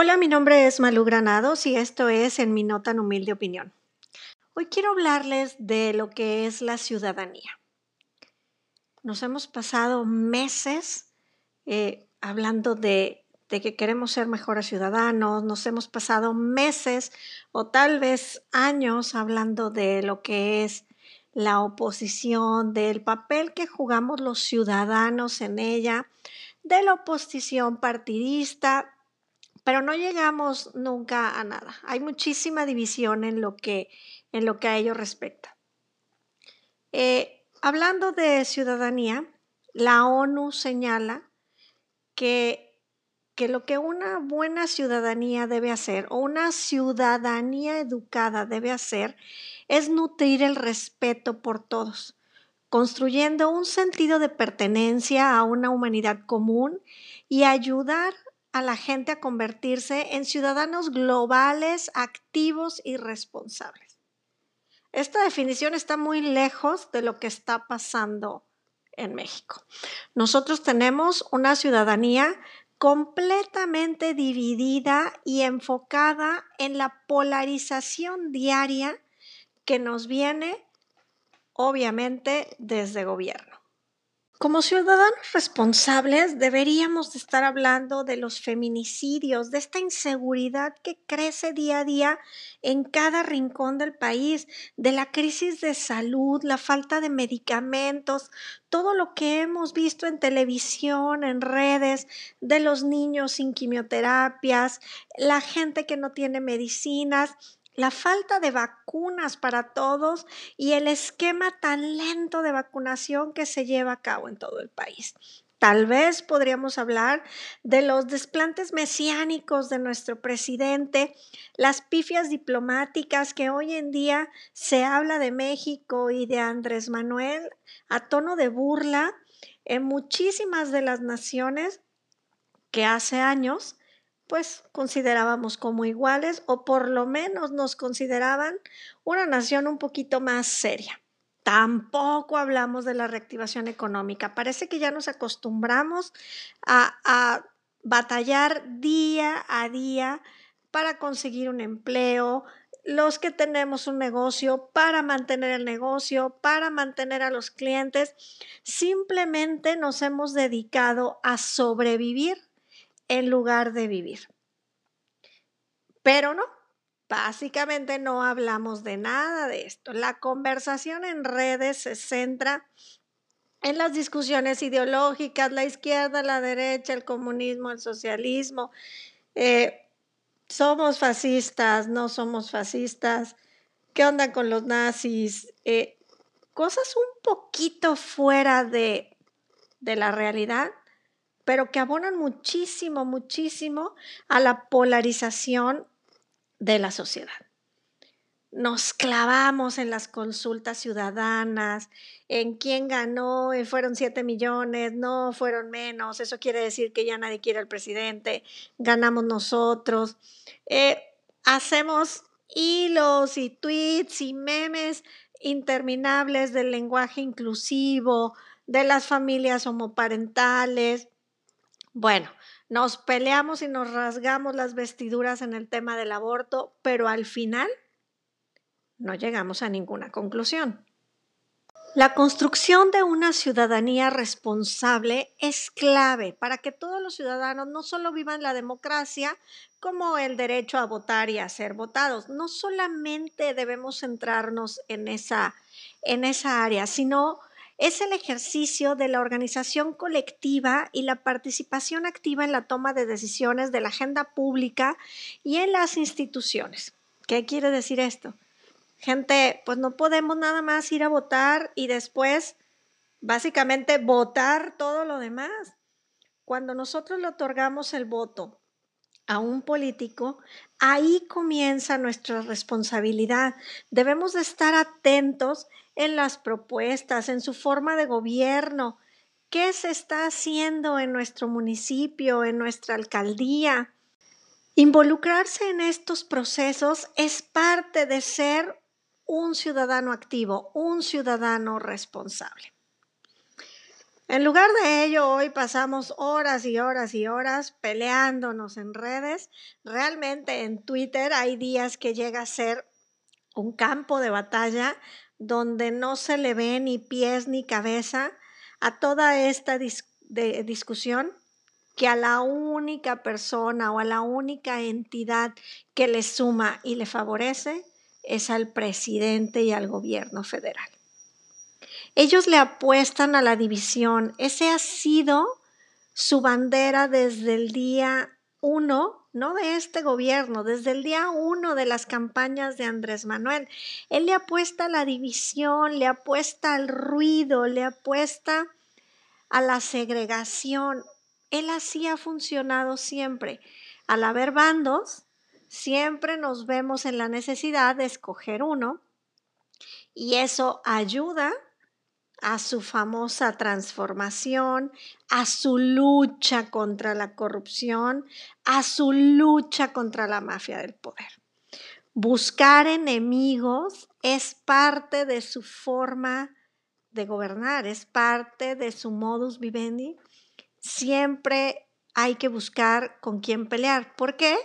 Hola, mi nombre es Malu Granados y esto es En mi no tan humilde opinión. Hoy quiero hablarles de lo que es la ciudadanía. Nos hemos pasado meses eh, hablando de, de que queremos ser mejores ciudadanos, nos hemos pasado meses o tal vez años hablando de lo que es la oposición, del papel que jugamos los ciudadanos en ella, de la oposición partidista, pero no llegamos nunca a nada. Hay muchísima división en lo que, en lo que a ello respecta. Eh, hablando de ciudadanía, la ONU señala que, que lo que una buena ciudadanía debe hacer o una ciudadanía educada debe hacer es nutrir el respeto por todos, construyendo un sentido de pertenencia a una humanidad común y ayudar a la gente a convertirse en ciudadanos globales, activos y responsables. Esta definición está muy lejos de lo que está pasando en México. Nosotros tenemos una ciudadanía completamente dividida y enfocada en la polarización diaria que nos viene obviamente desde gobierno. Como ciudadanos responsables deberíamos estar hablando de los feminicidios, de esta inseguridad que crece día a día en cada rincón del país, de la crisis de salud, la falta de medicamentos, todo lo que hemos visto en televisión, en redes, de los niños sin quimioterapias, la gente que no tiene medicinas, la falta de vacunas para todos y el esquema tan lento de vacunación que se lleva a cabo en todo el país. Tal vez podríamos hablar de los desplantes mesiánicos de nuestro presidente, las pifias diplomáticas que hoy en día se habla de México y de Andrés Manuel a tono de burla en muchísimas de las naciones que hace años pues considerábamos como iguales o por lo menos nos consideraban una nación un poquito más seria. Tampoco hablamos de la reactivación económica. Parece que ya nos acostumbramos a, batallar día a día para conseguir un empleo, los que tenemos un negocio, para mantener el negocio, para mantener a los clientes. Simplemente nos hemos dedicado a sobrevivir en lugar de vivir. Pero no, básicamente no hablamos de nada de esto. La conversación en redes se centra en las discusiones ideológicas, la izquierda, la derecha, el comunismo, el socialismo. Eh, somos fascistas, no somos fascistas. ¿Qué onda con los nazis? Eh, cosas un poquito fuera de, de la realidad pero que abonan muchísimo, muchísimo a la polarización de la sociedad. Nos clavamos en las consultas ciudadanas, en quién ganó, eh, fueron 7 millones, no fueron menos, eso quiere decir que ya nadie quiere al presidente, ganamos nosotros. Eh, hacemos hilos y tweets y memes interminables del lenguaje inclusivo, de las familias homoparentales, bueno, nos peleamos y nos rasgamos las vestiduras en el tema del aborto, pero al final no llegamos a ninguna conclusión. La construcción de una ciudadanía responsable es clave para que todos los ciudadanos no solo vivan la democracia como el derecho a votar y a ser votados. No solamente debemos centrarnos en esa, en esa área, sino es el ejercicio de la organización colectiva y la participación activa en la toma de decisiones de la agenda pública y en las instituciones. ¿Qué quiere decir esto? Gente, pues no podemos nada más ir a votar y después básicamente votar todo lo demás. Cuando nosotros le otorgamos el voto a un político, ahí comienza nuestra responsabilidad. Debemos de estar atentos en las propuestas, en su forma de gobierno, qué se está haciendo en nuestro municipio, en nuestra alcaldía. Involucrarse en estos procesos es parte de ser un ciudadano activo, un ciudadano responsable. En lugar de ello, hoy pasamos horas y horas y horas peleándonos en redes. Realmente en Twitter hay días que llega a ser un campo de batalla donde no se le ve ni pies ni cabeza a toda esta discusión que a la única persona o a la única entidad que le suma y le favorece es al presidente y al gobierno federal. Ellos le apuestan a la división. Ese ha sido su bandera desde el día uno, no de este gobierno, desde el día uno de las campañas de Andrés Manuel. Él le apuesta a la división, le apuesta al ruido, le apuesta a la segregación. Él así ha funcionado siempre. Al haber bandos, siempre nos vemos en la necesidad de escoger uno y eso ayuda a su famosa transformación, a su lucha contra la corrupción, a su lucha contra la mafia del poder. Buscar enemigos es parte de su forma de gobernar, es parte de su modus vivendi. Siempre hay que buscar con quién pelear. ¿Por qué?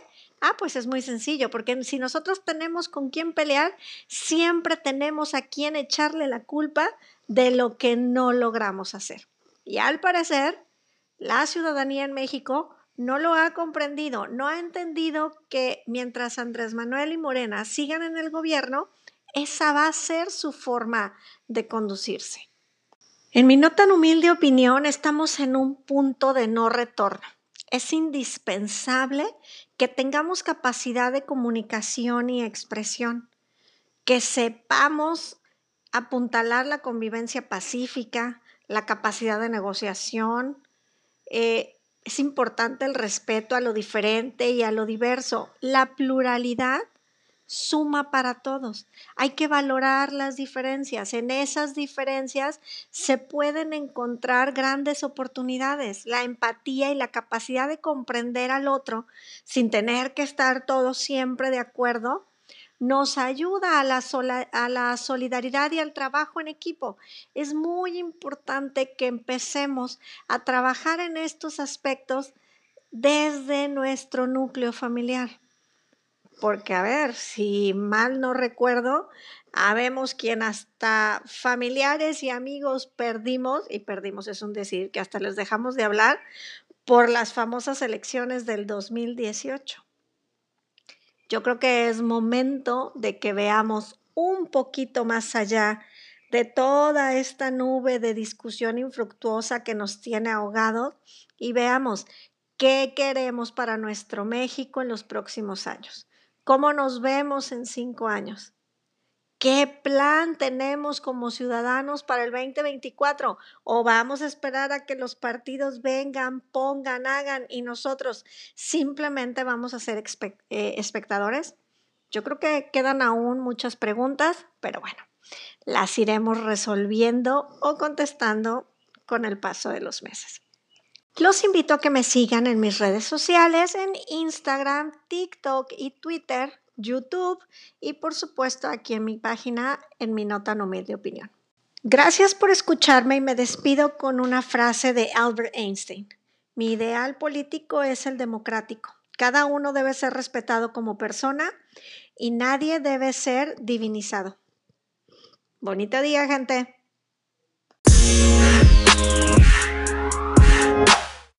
Ah, pues es muy sencillo, porque si nosotros tenemos con quién pelear, siempre tenemos a quién echarle la culpa de lo que no logramos hacer. Y al parecer, la ciudadanía en México no lo ha comprendido, no ha entendido que mientras Andrés Manuel y Morena sigan en el gobierno, esa va a ser su forma de conducirse. En mi no tan humilde opinión, estamos en un punto de no retorno. Es indispensable que tengamos capacidad de comunicación y expresión, que sepamos apuntalar la convivencia pacífica, la capacidad de negociación. Eh, es importante el respeto a lo diferente y a lo diverso. La pluralidad suma para todos. Hay que valorar las diferencias. En esas diferencias se pueden encontrar grandes oportunidades. La empatía y la capacidad de comprender al otro sin tener que estar todos siempre de acuerdo nos ayuda a la, a la solidaridad y al trabajo en equipo. Es muy importante que empecemos a trabajar en estos aspectos desde nuestro núcleo familiar porque a ver, si mal no recuerdo, habemos quien hasta familiares y amigos perdimos, y perdimos es un decir, que hasta les dejamos de hablar por las famosas elecciones del 2018. Yo creo que es momento de que veamos un poquito más allá de toda esta nube de discusión infructuosa que nos tiene ahogados y veamos qué queremos para nuestro México en los próximos años. ¿Cómo nos vemos en cinco años? ¿Qué plan tenemos como ciudadanos para el 2024? ¿O vamos a esperar a que los partidos vengan, pongan, hagan y nosotros simplemente vamos a ser eh, espectadores? Yo creo que quedan aún muchas preguntas, pero bueno, las iremos resolviendo o contestando con el paso de los meses. Los invito a que me sigan en mis redes sociales, en Instagram, TikTok y Twitter, YouTube y por supuesto aquí en mi página en mi nota no de opinión. Gracias por escucharme y me despido con una frase de Albert Einstein. Mi ideal político es el democrático. Cada uno debe ser respetado como persona y nadie debe ser divinizado. Bonito día, gente.